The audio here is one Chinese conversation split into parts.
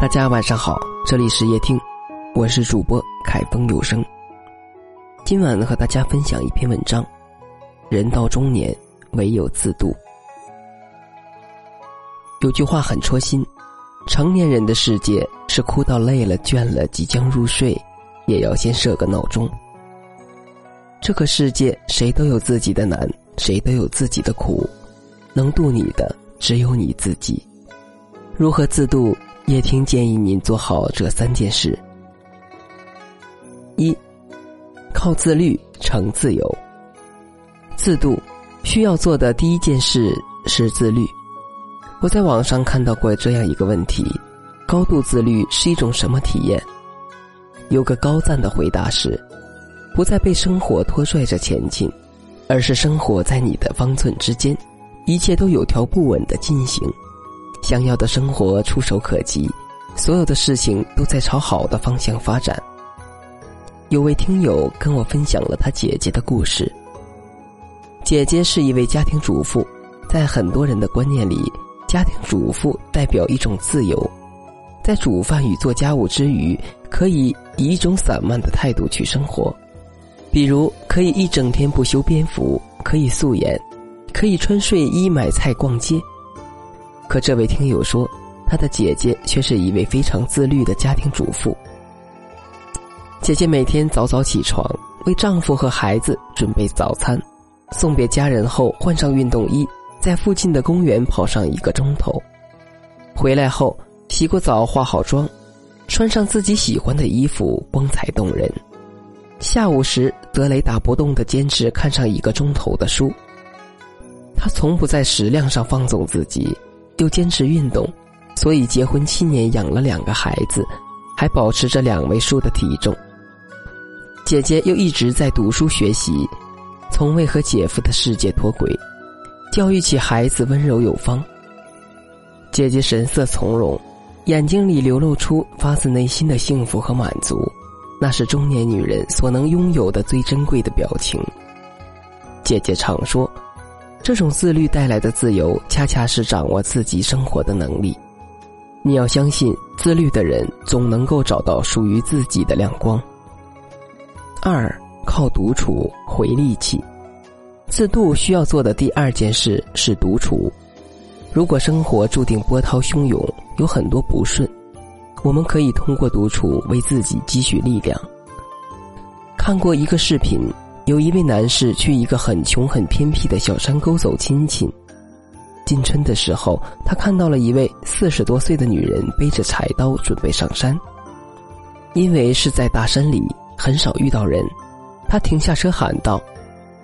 大家晚上好，这里是夜听，我是主播凯风有声。今晚和大家分享一篇文章：人到中年，唯有自渡。有句话很戳心：成年人的世界是哭到累了、倦了，即将入睡，也要先设个闹钟。这个世界，谁都有自己的难，谁都有自己的苦，能渡你的只有你自己。如何自渡？叶听建议您做好这三件事：一、靠自律成自由。自度需要做的第一件事是自律。我在网上看到过这样一个问题：高度自律是一种什么体验？有个高赞的回答是：不再被生活拖拽着前进，而是生活在你的方寸之间，一切都有条不紊的进行。想要的生活触手可及，所有的事情都在朝好的方向发展。有位听友跟我分享了他姐姐的故事。姐姐是一位家庭主妇，在很多人的观念里，家庭主妇代表一种自由，在煮饭与做家务之余，可以以一种散漫的态度去生活，比如可以一整天不修边幅，可以素颜，可以穿睡衣买菜逛街。可这位听友说，他的姐姐却是一位非常自律的家庭主妇。姐姐每天早早起床，为丈夫和孩子准备早餐，送别家人后换上运动衣，在附近的公园跑上一个钟头。回来后洗过澡、化好妆，穿上自己喜欢的衣服，光彩动人。下午时则雷打不动的坚持看上一个钟头的书。她从不在食量上放纵自己。又坚持运动，所以结婚七年养了两个孩子，还保持着两位数的体重。姐姐又一直在读书学习，从未和姐夫的世界脱轨，教育起孩子温柔有方。姐姐神色从容，眼睛里流露出发自内心的幸福和满足，那是中年女人所能拥有的最珍贵的表情。姐姐常说。这种自律带来的自由，恰恰是掌握自己生活的能力。你要相信，自律的人总能够找到属于自己的亮光。二，靠独处回力气。自渡需要做的第二件事是独处。如果生活注定波涛汹涌，有很多不顺，我们可以通过独处为自己积蓄力量。看过一个视频。有一位男士去一个很穷很偏僻的小山沟走亲戚。进村的时候，他看到了一位四十多岁的女人背着柴刀准备上山。因为是在大山里，很少遇到人，他停下车喊道：“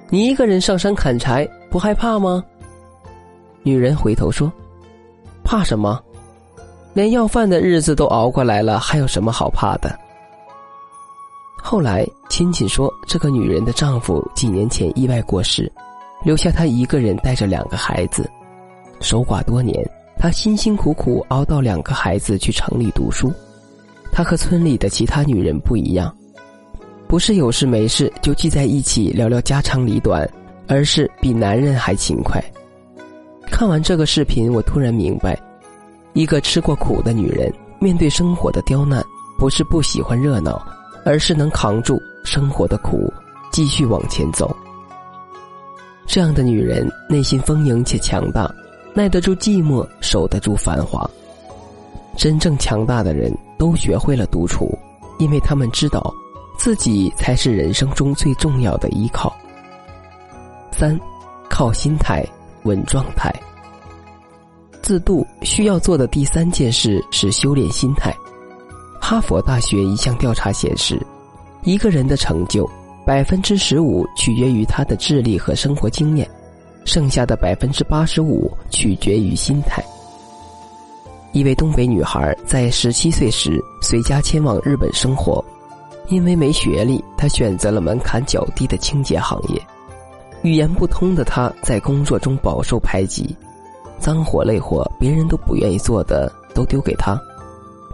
你一个人上山砍柴，不害怕吗？”女人回头说：“怕什么？连要饭的日子都熬过来了，还有什么好怕的？”后来，亲戚说，这个女人的丈夫几年前意外过世，留下她一个人带着两个孩子，守寡多年。她辛辛苦苦熬到两个孩子去城里读书。她和村里的其他女人不一样，不是有事没事就聚在一起聊聊家长里短，而是比男人还勤快。看完这个视频，我突然明白，一个吃过苦的女人，面对生活的刁难，不是不喜欢热闹。而是能扛住生活的苦，继续往前走。这样的女人内心丰盈且强大，耐得住寂寞，守得住繁华。真正强大的人都学会了独处，因为他们知道，自己才是人生中最重要的依靠。三，靠心态稳状态。自渡需要做的第三件事是修炼心态。哈佛大学一项调查显示，一个人的成就，百分之十五取决于他的智力和生活经验，剩下的百分之八十五取决于心态。一位东北女孩在十七岁时随家迁往日本生活，因为没学历，她选择了门槛较低的清洁行业。语言不通的她在工作中饱受排挤，脏活累活别人都不愿意做的都丢给她。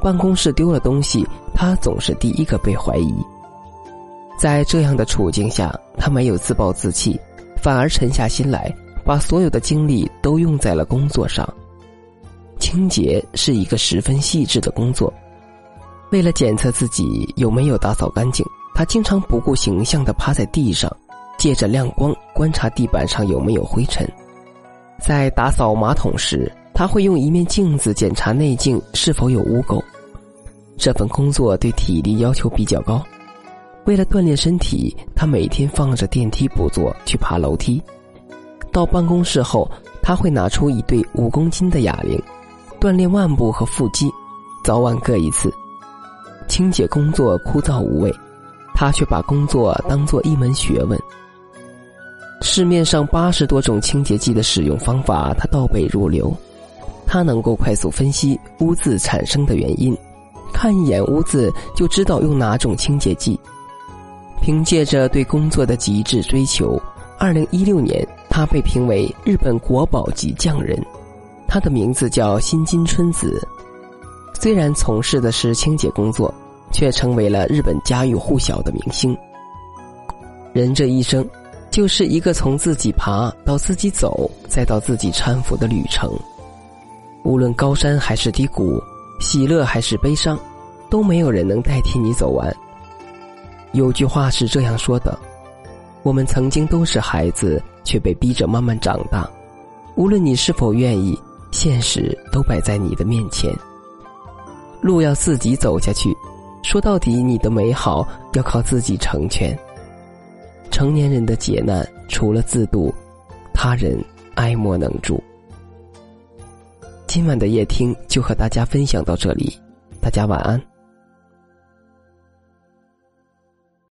办公室丢了东西，他总是第一个被怀疑。在这样的处境下，他没有自暴自弃，反而沉下心来，把所有的精力都用在了工作上。清洁是一个十分细致的工作。为了检测自己有没有打扫干净，他经常不顾形象的趴在地上，借着亮光观察地板上有没有灰尘。在打扫马桶时，他会用一面镜子检查内镜是否有污垢。这份工作对体力要求比较高，为了锻炼身体，他每天放着电梯不坐去爬楼梯。到办公室后，他会拿出一对五公斤的哑铃，锻炼腕部和腹肌，早晚各一次。清洁工作枯燥无味，他却把工作当做一门学问。市面上八十多种清洁剂的使用方法，他倒背如流。他能够快速分析污渍产生的原因，看一眼污渍就知道用哪种清洁剂。凭借着对工作的极致追求，二零一六年他被评为日本国宝级匠人。他的名字叫新津春子。虽然从事的是清洁工作，却成为了日本家喻户晓的明星。人这一生，就是一个从自己爬到自己走，再到自己搀扶的旅程。无论高山还是低谷，喜乐还是悲伤，都没有人能代替你走完。有句话是这样说的：我们曾经都是孩子，却被逼着慢慢长大。无论你是否愿意，现实都摆在你的面前。路要自己走下去，说到底，你的美好要靠自己成全。成年人的劫难，除了自渡，他人爱莫能助。今晚的夜听就和大家分享到这里，大家晚安。